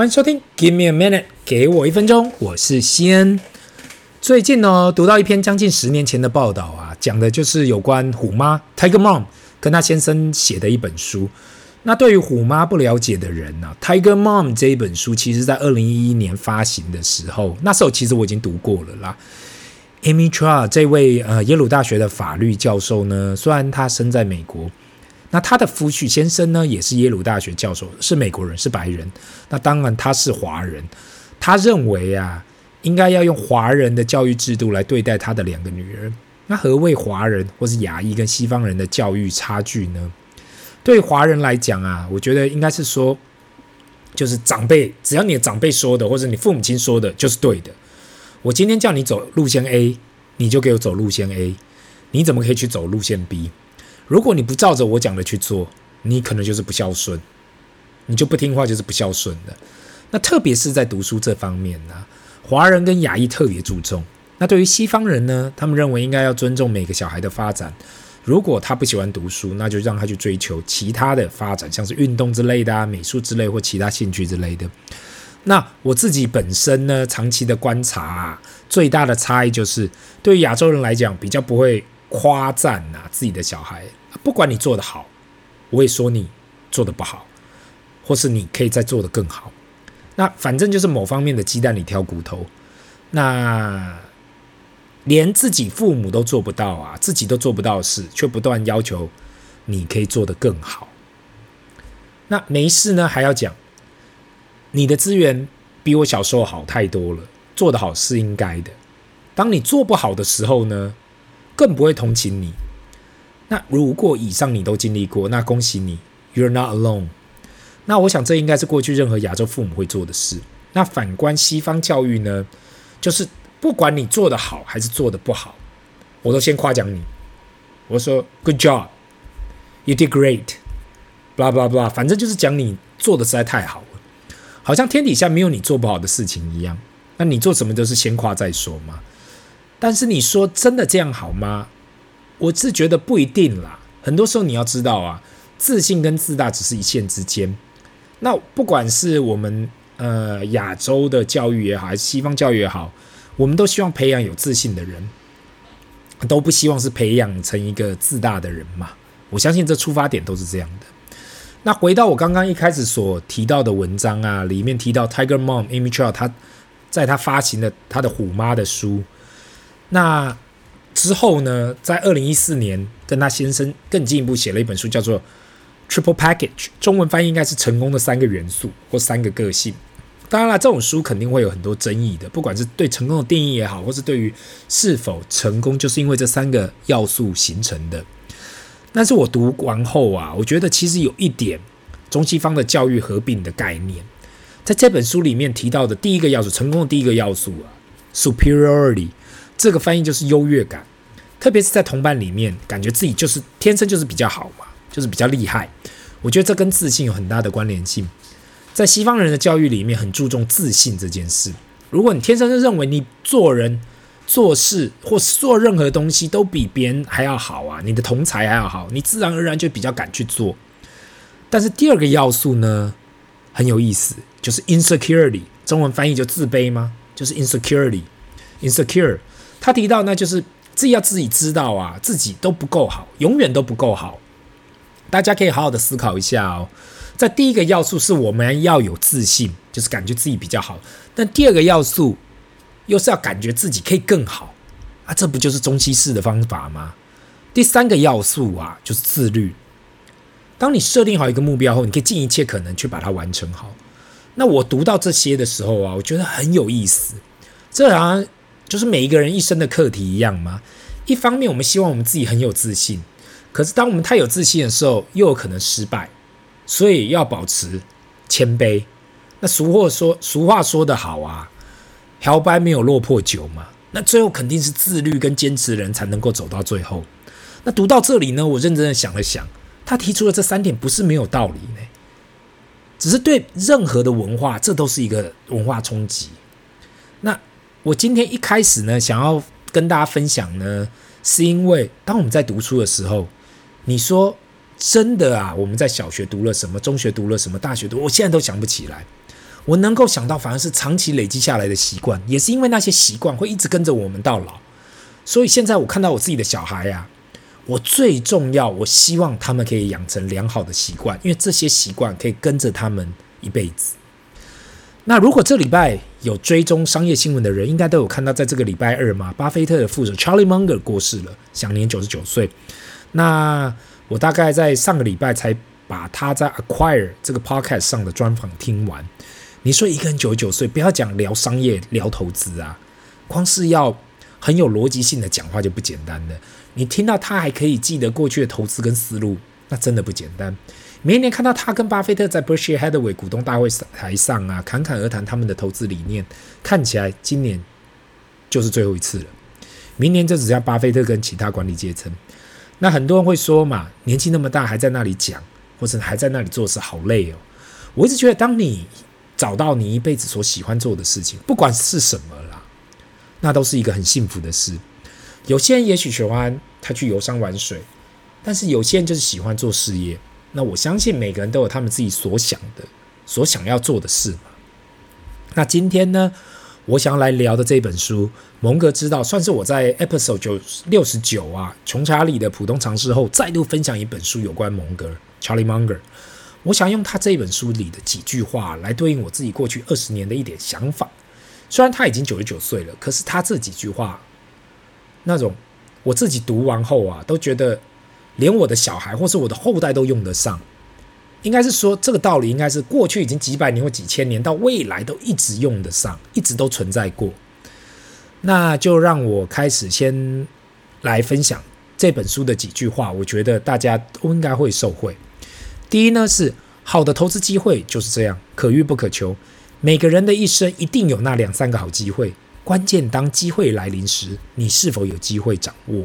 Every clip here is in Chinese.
欢迎收听，Give me a minute，给我一分钟，我是西恩。最近呢，读到一篇将近十年前的报道啊，讲的就是有关虎妈 Tiger Mom 跟她先生写的一本书。那对于虎妈不了解的人呢，，Tiger Mom 这一本书，其实在二零一一年发行的时候，那时候其实我已经读过了啦。Amy Chua 这位呃耶鲁大学的法律教授呢，虽然他生在美国。那他的夫婿先生呢，也是耶鲁大学教授，是美国人，是白人。那当然他是华人。他认为啊，应该要用华人的教育制度来对待他的两个女儿。那何谓华人或是亚裔跟西方人的教育差距呢？对华人来讲啊，我觉得应该是说，就是长辈，只要你的长辈说的，或者你父母亲说的，就是对的。我今天叫你走路线 A，你就给我走路线 A，你怎么可以去走路线 B？如果你不照着我讲的去做，你可能就是不孝顺，你就不听话就是不孝顺的。那特别是在读书这方面呢，华人跟亚裔特别注重。那对于西方人呢，他们认为应该要尊重每个小孩的发展。如果他不喜欢读书，那就让他去追求其他的发展，像是运动之类的啊、美术之类或其他兴趣之类的。那我自己本身呢，长期的观察啊，最大的差异就是，对于亚洲人来讲，比较不会夸赞啊自己的小孩。不管你做得好，我也说你做得不好，或是你可以再做得更好。那反正就是某方面的鸡蛋里挑骨头。那连自己父母都做不到啊，自己都做不到的事，却不断要求你可以做得更好。那没事呢，还要讲你的资源比我小时候好太多了，做得好是应该的。当你做不好的时候呢，更不会同情你。那如果以上你都经历过，那恭喜你，You're not alone。那我想这应该是过去任何亚洲父母会做的事。那反观西方教育呢，就是不管你做得好还是做得不好，我都先夸奖你。我说 Good job，You did great，blah blah blah，反正就是讲你做的实在太好了，好像天底下没有你做不好的事情一样。那你做什么都是先夸再说嘛。但是你说真的这样好吗？我是觉得不一定啦，很多时候你要知道啊，自信跟自大只是一线之间。那不管是我们呃亚洲的教育也好，还是西方教育也好，我们都希望培养有自信的人，都不希望是培养成一个自大的人嘛。我相信这出发点都是这样的。那回到我刚刚一开始所提到的文章啊，里面提到 Tiger Mom Amy Chua 他在他发行的他的虎妈的书，那。之后呢，在二零一四年，跟他先生更进一步写了一本书，叫做《Triple Package》，中文翻译应该是“成功的三个元素”或“三个个性”。当然了，这种书肯定会有很多争议的，不管是对成功的定义也好，或是对于是否成功就是因为这三个要素形成的。但是我读完后啊，我觉得其实有一点中西方的教育合并的概念，在这本书里面提到的第一个要素，成功的第一个要素啊，superiority。这个翻译就是优越感，特别是在同伴里面，感觉自己就是天生就是比较好嘛，就是比较厉害。我觉得这跟自信有很大的关联性。在西方人的教育里面，很注重自信这件事。如果你天生就认为你做人、做事或是做任何东西都比别人还要好啊，你的同才还要好，你自然而然就比较敢去做。但是第二个要素呢，很有意思，就是 insecurity，中文翻译就自卑吗？就是 insecurity，insecure。他提到，那就是自己要自己知道啊，自己都不够好，永远都不够好。大家可以好好的思考一下哦。在第一个要素是我们要有自信，就是感觉自己比较好。但第二个要素又是要感觉自己可以更好啊，这不就是中西式的方法吗？第三个要素啊，就是自律。当你设定好一个目标后，你可以尽一切可能去把它完成好。那我读到这些的时候啊，我觉得很有意思。这好像。就是每一个人一生的课题一样吗？一方面，我们希望我们自己很有自信，可是当我们太有自信的时候，又有可能失败，所以要保持谦卑。那俗话说，俗话说得好啊，摇摆没有落魄久嘛。那最后肯定是自律跟坚持的人才能够走到最后。那读到这里呢，我认真的想了想，他提出的这三点不是没有道理呢，只是对任何的文化，这都是一个文化冲击。我今天一开始呢，想要跟大家分享呢，是因为当我们在读书的时候，你说真的啊，我们在小学读了什么，中学读了什么，大学读，我现在都想不起来。我能够想到，反而是长期累积下来的习惯，也是因为那些习惯会一直跟着我们到老。所以现在我看到我自己的小孩呀、啊，我最重要，我希望他们可以养成良好的习惯，因为这些习惯可以跟着他们一辈子。那如果这礼拜有追踪商业新闻的人，应该都有看到，在这个礼拜二嘛，巴菲特的副手 Charlie Munger 过世了，享年九十九岁。那我大概在上个礼拜才把他在 Acquire 这个 Podcast 上的专访听完。你说一个人九十九岁，不要讲聊商业、聊投资啊，光是要很有逻辑性的讲话就不简单了。你听到他还可以记得过去的投资跟思路，那真的不简单。每一年看到他跟巴菲特在 Berkshire Hathaway 股东大会台上啊，侃侃而谈他们的投资理念，看起来今年就是最后一次了。明年就只剩巴菲特跟其他管理阶层。那很多人会说嘛，年纪那么大还在那里讲，或者还在那里做事，好累哦。我一直觉得，当你找到你一辈子所喜欢做的事情，不管是什么啦，那都是一个很幸福的事。有些人也许喜欢他去游山玩水，但是有些人就是喜欢做事业。那我相信每个人都有他们自己所想的、所想要做的事嘛。那今天呢，我想来聊的这本书《蒙格知道》，算是我在 Episode 九六十九啊，穷查理的普通常识后，再度分享一本书，有关蒙格 Charlie Munger。我想用他这本书里的几句话来对应我自己过去二十年的一点想法。虽然他已经九十九岁了，可是他这几句话，那种我自己读完后啊，都觉得连我的小孩或是我的后代都用得上。应该是说，这个道理应该是过去已经几百年或几千年，到未来都一直用得上，一直都存在过。那就让我开始先来分享这本书的几句话，我觉得大家都应该会受惠。第一呢，是好的投资机会就是这样，可遇不可求。每个人的一生一定有那两三个好机会，关键当机会来临时，你是否有机会掌握？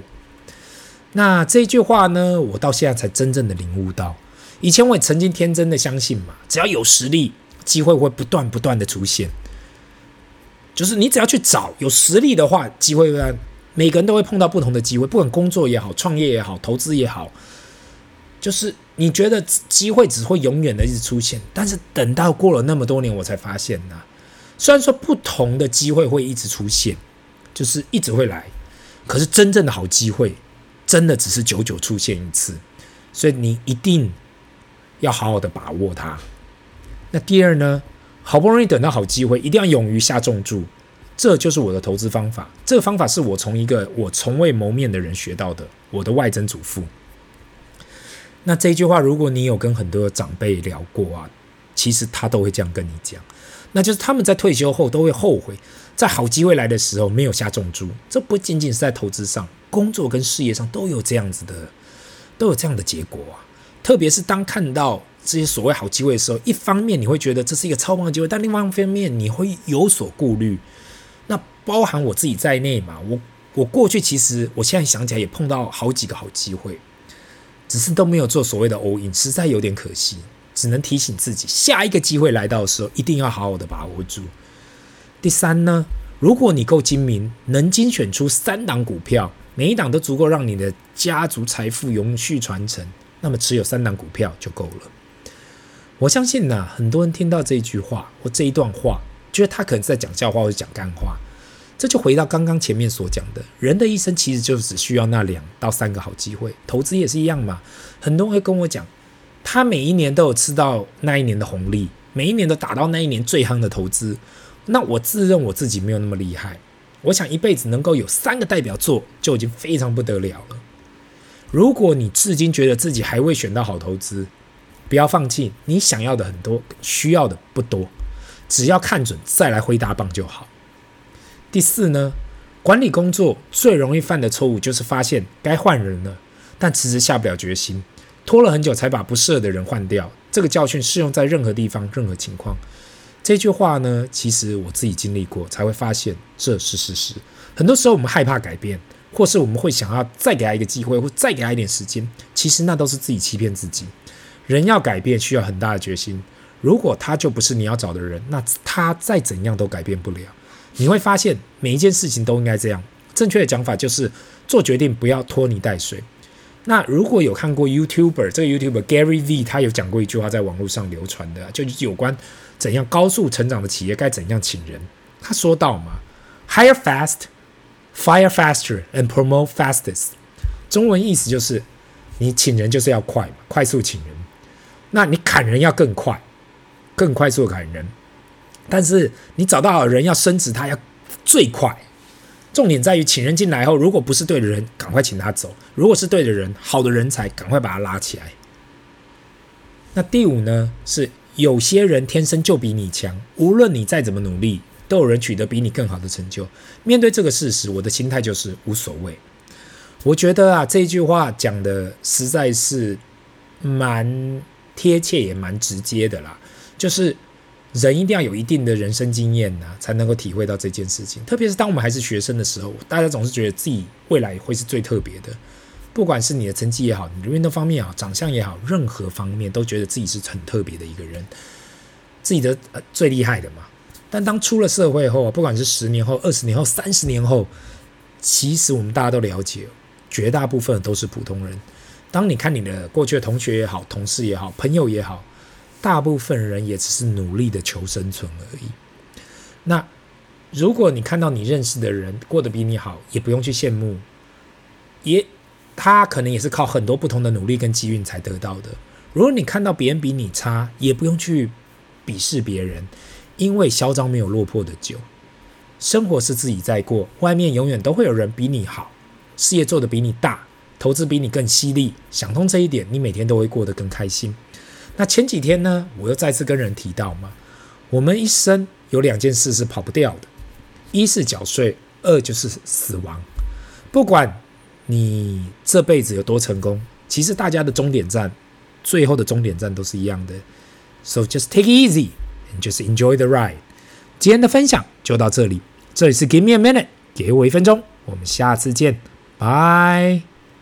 那这句话呢，我到现在才真正的领悟到。以前我也曾经天真的相信嘛，只要有实力，机会会不断不断的出现。就是你只要去找，有实力的话，机会会，每个人都会碰到不同的机会，不管工作也好，创业也好，投资也好，就是。你觉得机会只会永远的一直出现，但是等到过了那么多年，我才发现呐，虽然说不同的机会会一直出现，就是一直会来，可是真正的好机会，真的只是久久出现一次，所以你一定要好好的把握它。那第二呢，好不容易等到好机会，一定要勇于下重注，这就是我的投资方法。这个方法是我从一个我从未谋面的人学到的，我的外曾祖父。那这句话，如果你有跟很多长辈聊过啊，其实他都会这样跟你讲，那就是他们在退休后都会后悔，在好机会来的时候没有下重注。这不仅仅是在投资上，工作跟事业上都有这样子的，都有这样的结果啊。特别是当看到这些所谓好机会的时候，一方面你会觉得这是一个超棒的机会，但另外一方面你会有所顾虑。那包含我自己在内嘛，我我过去其实我现在想起来也碰到好几个好机会。只是都没有做所谓的 all in，实在有点可惜。只能提醒自己，下一个机会来到的时候，一定要好好的把握住。第三呢，如果你够精明，能精选出三档股票，每一档都足够让你的家族财富永续传承，那么持有三档股票就够了。我相信呢、啊，很多人听到这一句话或这一段话，觉得他可能在讲笑话或者讲干话。这就回到刚刚前面所讲的，人的一生其实就只需要那两到三个好机会，投资也是一样嘛。很多人会跟我讲，他每一年都有吃到那一年的红利，每一年都打到那一年最夯的投资。那我自认我自己没有那么厉害，我想一辈子能够有三个代表作就已经非常不得了了。如果你至今觉得自己还未选到好投资，不要放弃，你想要的很多，需要的不多，只要看准再来挥大棒就好。第四呢，管理工作最容易犯的错误就是发现该换人了，但迟迟下不了决心，拖了很久才把不适合的人换掉。这个教训适用在任何地方、任何情况。这句话呢，其实我自己经历过，才会发现这是事实。很多时候我们害怕改变，或是我们会想要再给他一个机会，或再给他一点时间，其实那都是自己欺骗自己。人要改变需要很大的决心，如果他就不是你要找的人，那他再怎样都改变不了。你会发现每一件事情都应该这样。正确的讲法就是做决定不要拖泥带水。那如果有看过 YouTuber，这个 YouTuber Gary V，他有讲过一句话，在网络上流传的，就是有关怎样高速成长的企业该怎样请人。他说到嘛，Hire fast, fire faster, and promote fastest。中文意思就是，你请人就是要快，快速请人。那你砍人要更快，更快速砍人。但是你找到好人要升职，他要最快。重点在于请人进来后，如果不是对的人，赶快请他走；如果是对的人，好的人才赶快把他拉起来。那第五呢？是有些人天生就比你强，无论你再怎么努力，都有人取得比你更好的成就。面对这个事实，我的心态就是无所谓。我觉得啊，这句话讲的实在是蛮贴切，也蛮直接的啦，就是。人一定要有一定的人生经验呐、才能够体会到这件事情。特别是当我们还是学生的时候，大家总是觉得自己未来会是最特别的。不管是你的成绩也好，你的运动方面也好，长相也好，任何方面都觉得自己是很特别的一个人，自己的呃最厉害的嘛。但当出了社会后，不管是十年后、二十年后、三十年后，其实我们大家都了解，绝大部分都是普通人。当你看你的过去的同学也好、同事也好、朋友也好。大部分人也只是努力的求生存而已。那如果你看到你认识的人过得比你好，也不用去羡慕，也他可能也是靠很多不同的努力跟机运才得到的。如果你看到别人比你差，也不用去鄙视别人，因为嚣张没有落魄的久。生活是自己在过，外面永远都会有人比你好，事业做得比你大，投资比你更犀利。想通这一点，你每天都会过得更开心。那前几天呢，我又再次跟人提到嘛，我们一生有两件事是跑不掉的，一是缴税，二就是死亡。不管你这辈子有多成功，其实大家的终点站，最后的终点站都是一样的。So just take it easy and just enjoy the ride。今天的分享就到这里，这里是 Give me a minute，给我一分钟，我们下次见，拜。